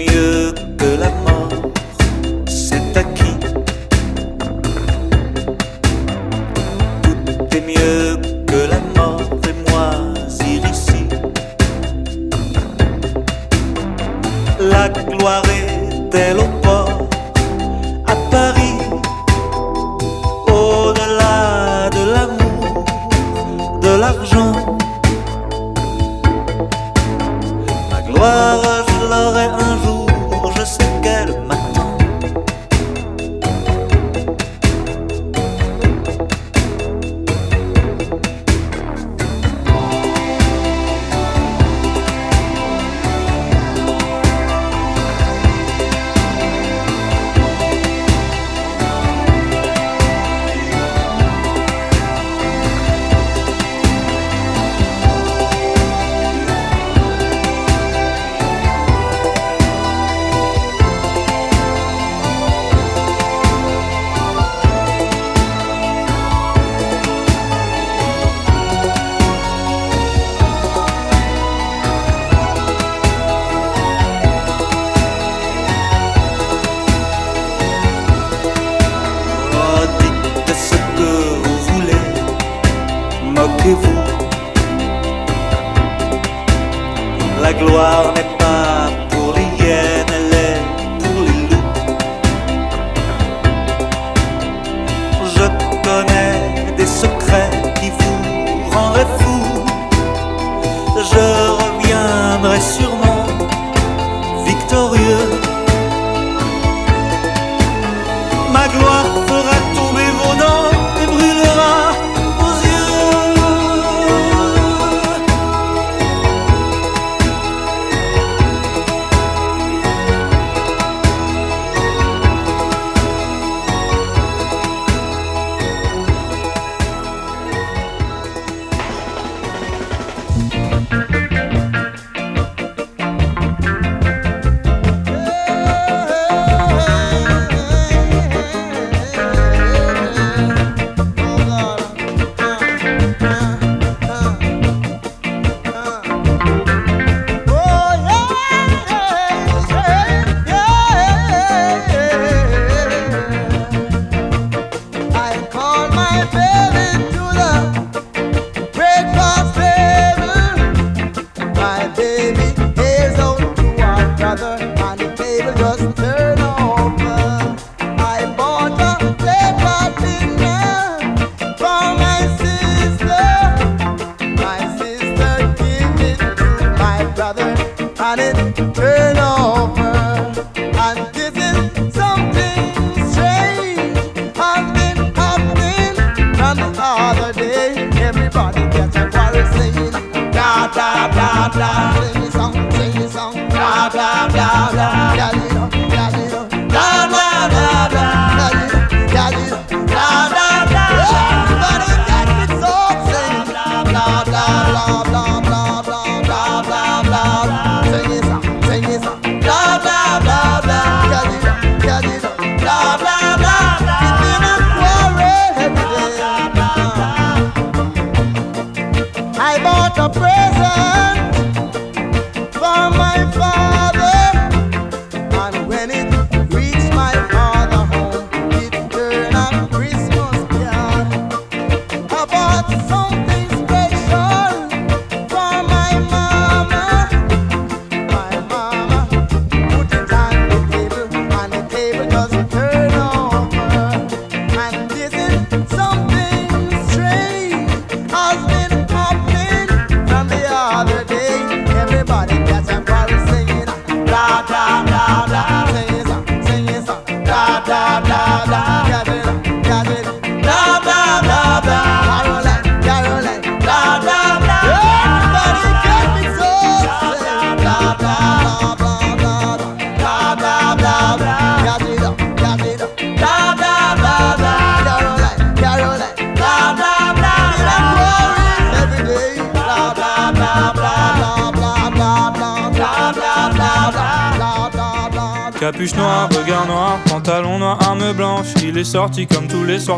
You.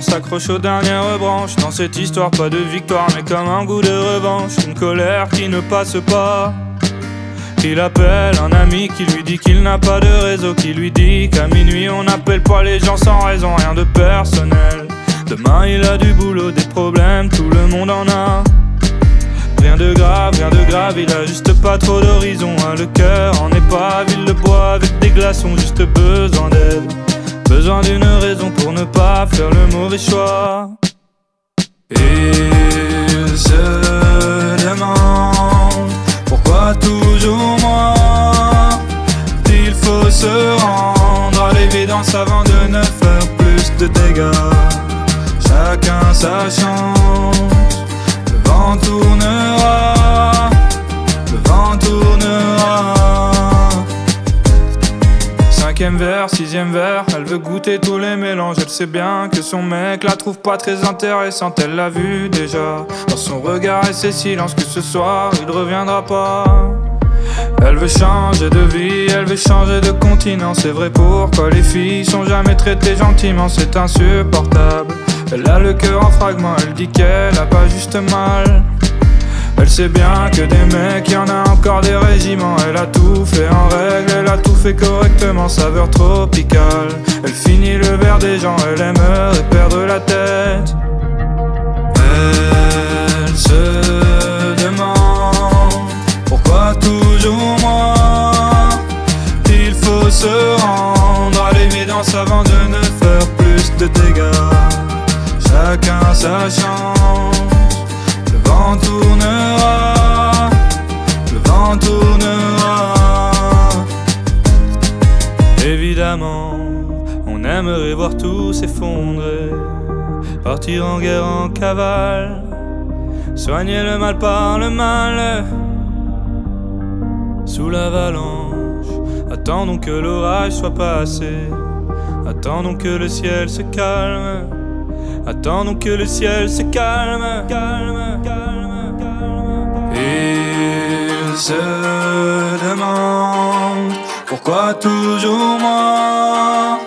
S'accroche aux dernières branches. Dans cette histoire, pas de victoire, mais comme un goût de revanche. Une colère qui ne passe pas. Il appelle un ami qui lui dit qu'il n'a pas de réseau, qui lui dit qu'à minuit on n'appelle pas les gens sans raison, rien de personnel. Demain il a du boulot, des problèmes, tout le monde en a. Rien de grave, rien de grave, il a juste pas trop d'horizon. Hein. Le cœur en est pas ville de bois avec des glaçons, juste besoin d'aide. Besoin d'une raison pour ne pas faire le mauvais choix. Cinquième vers, sixième vers, elle veut goûter tous les mélanges. Elle sait bien que son mec la trouve pas très intéressante, elle l'a vu déjà. Dans son regard et ses silences, que ce soir il reviendra pas. Elle veut changer de vie, elle veut changer de continent. C'est vrai pourquoi les filles sont jamais traitées gentiment, c'est insupportable. Elle a le cœur en fragments, elle dit qu'elle a pas juste mal. Elle sait bien que des mecs, y en a encore des régiments. Elle a tout fait en règle, elle a tout fait correctement, saveur tropicale. Elle finit le verre des gens, elle aimerait perdre la tête. Elle se demande pourquoi toujours moi. Il faut se rendre à l'évidence avant de ne faire plus de dégâts chacun sa chance. Vent tournera, le vent tournera. Évidemment, on aimerait voir tout s'effondrer, partir en guerre en cavale, soigner le mal par le mal. Sous l'avalanche, attendons que l'orage soit passé, attendons que le ciel se calme. Attendons que le ciel se calme, calme, calme, Il se demande pourquoi toujours moi.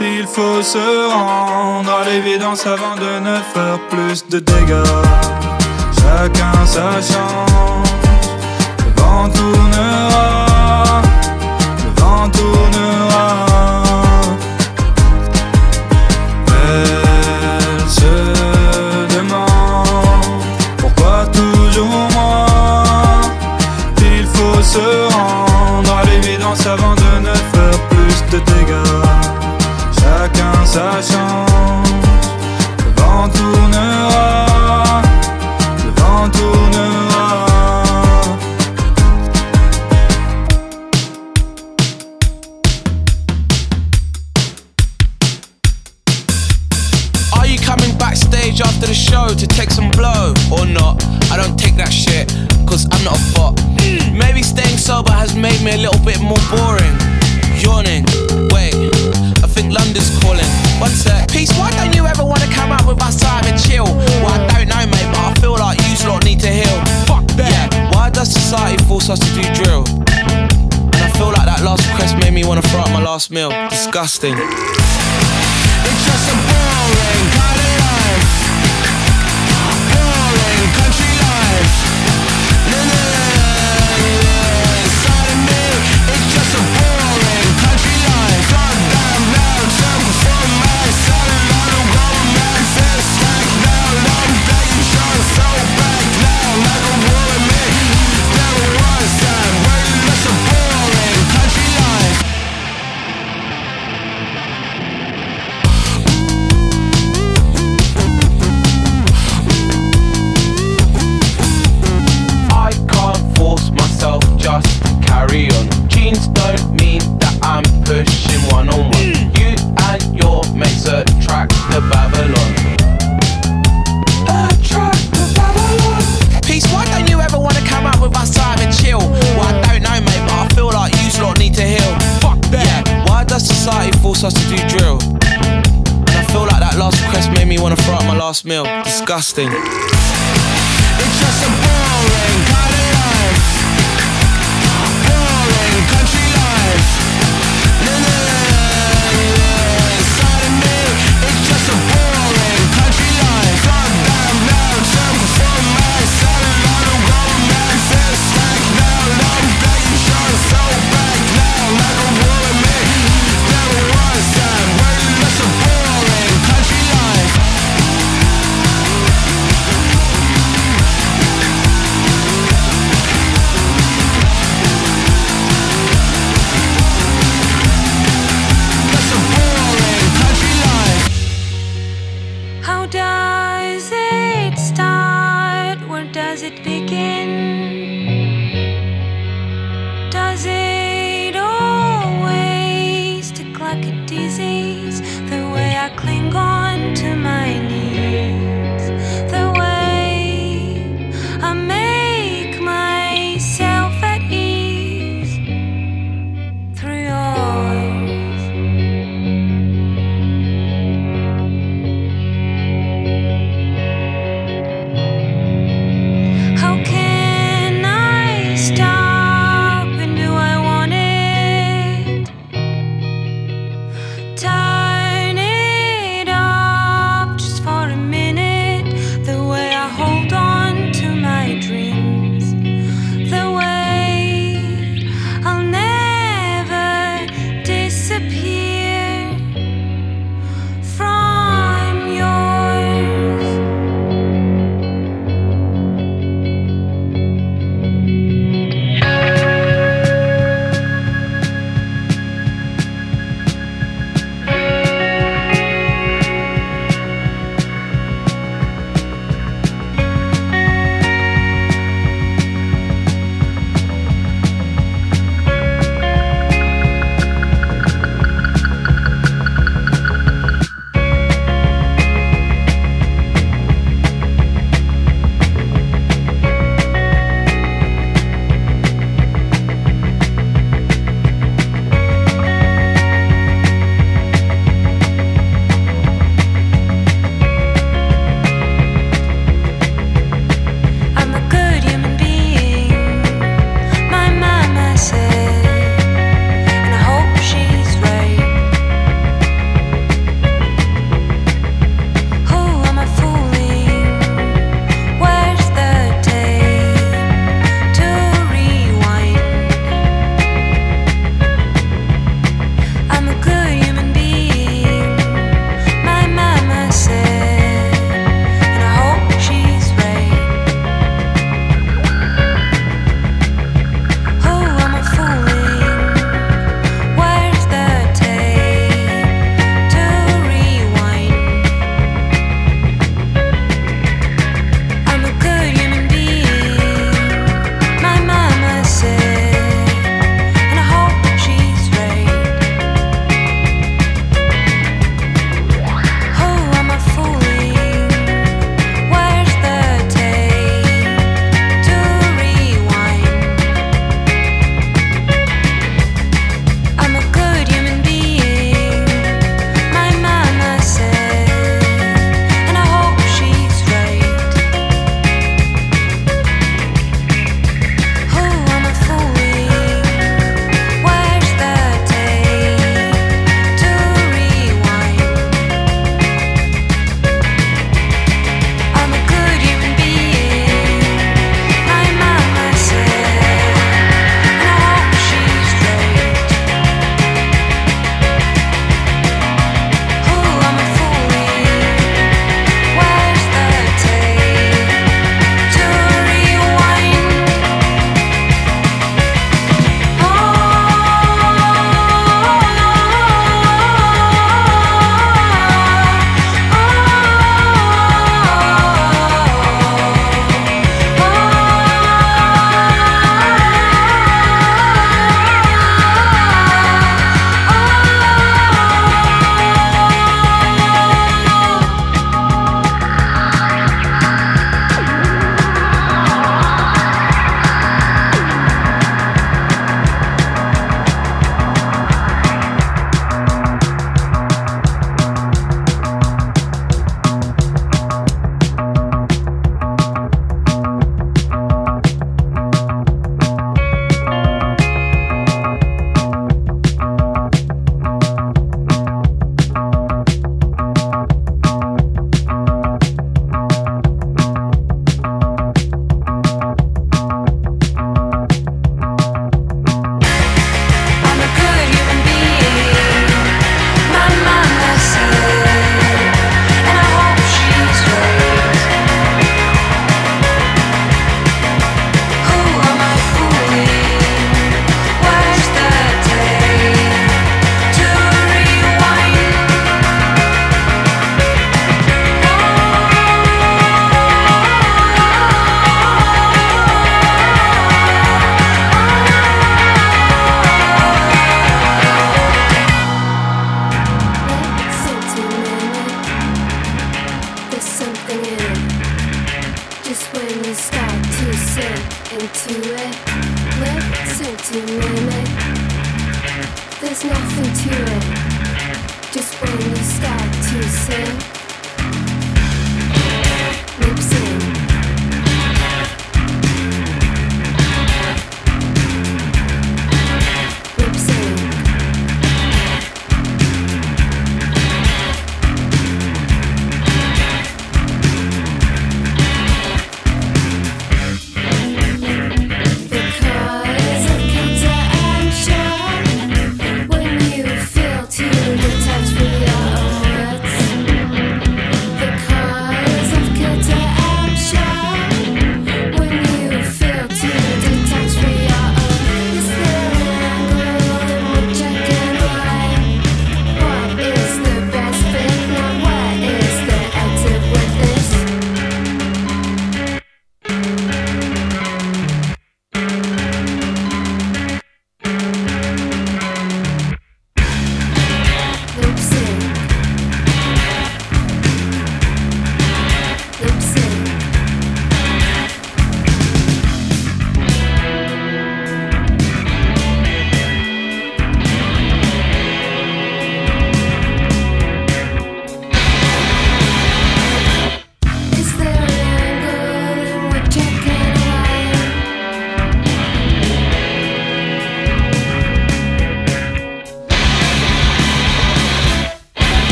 Il faut se rendre à l'évidence avant de ne faire plus de dégâts. Chacun sa chance, le vent tournera, le vent tournera. Disgusting. Society force us to do drill? And I feel like that last request made me wanna throw up my last meal. Disgusting. It's just a boring kind of life. Boring country life.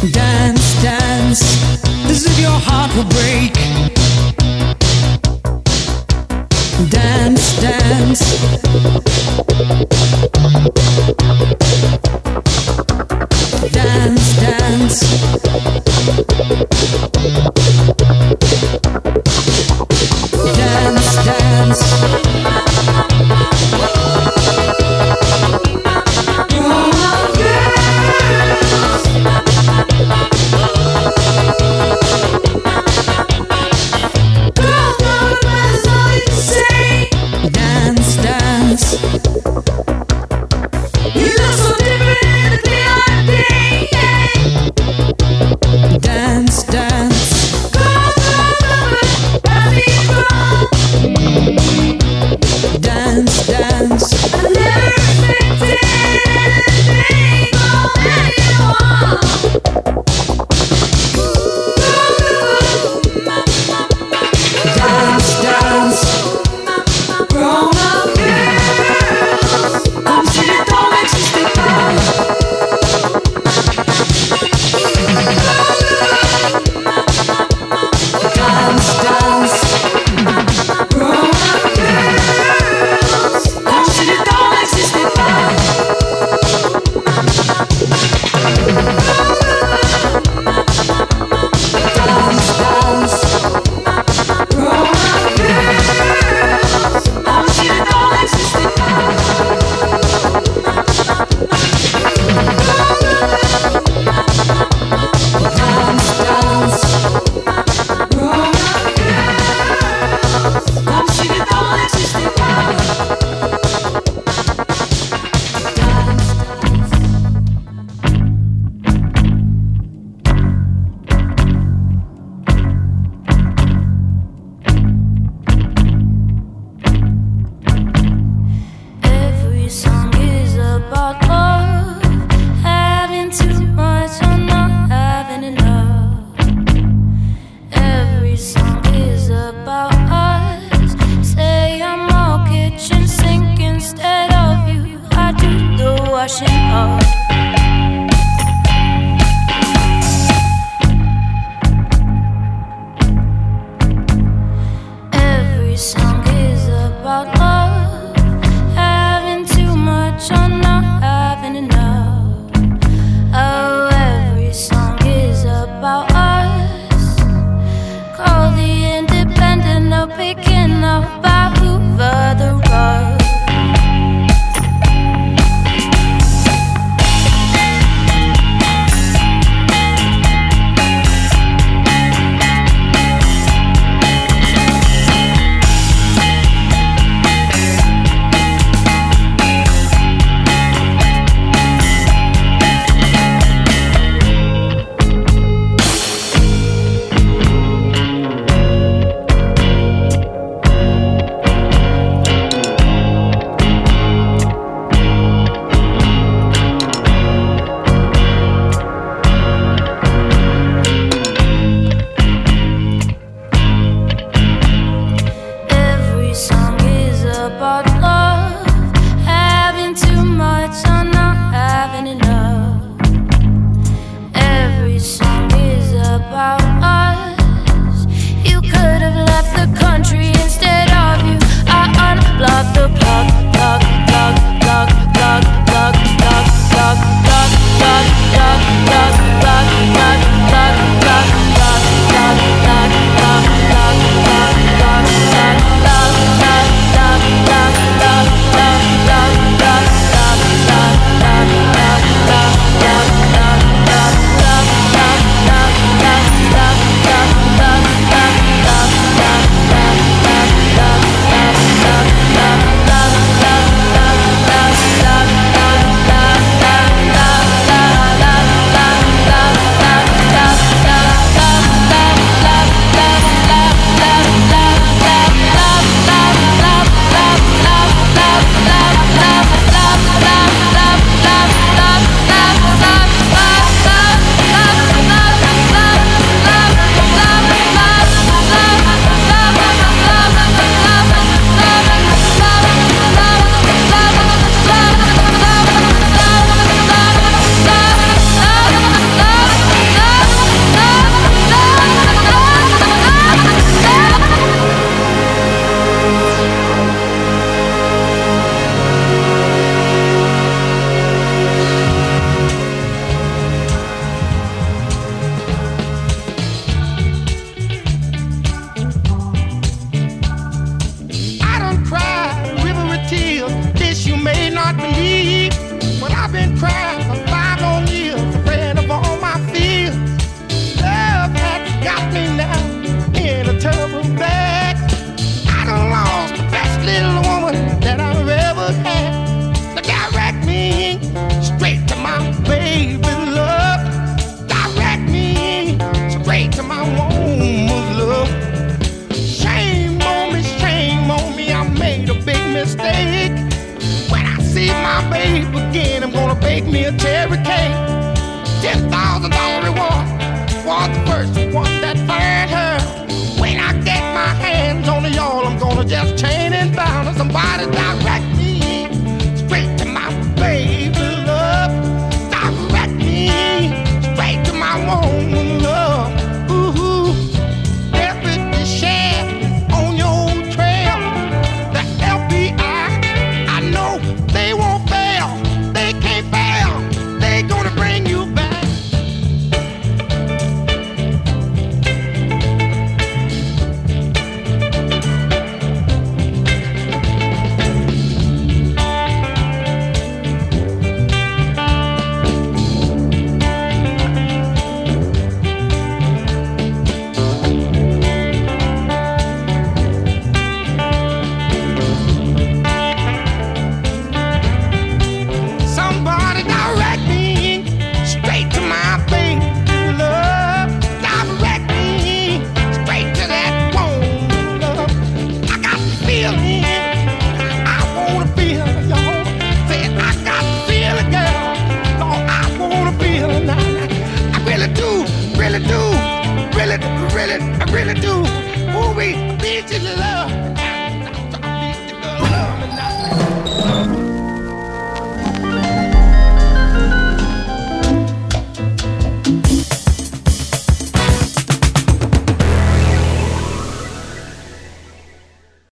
Dance, dance, as if your heart will break. Dance, dance. Dance, dance.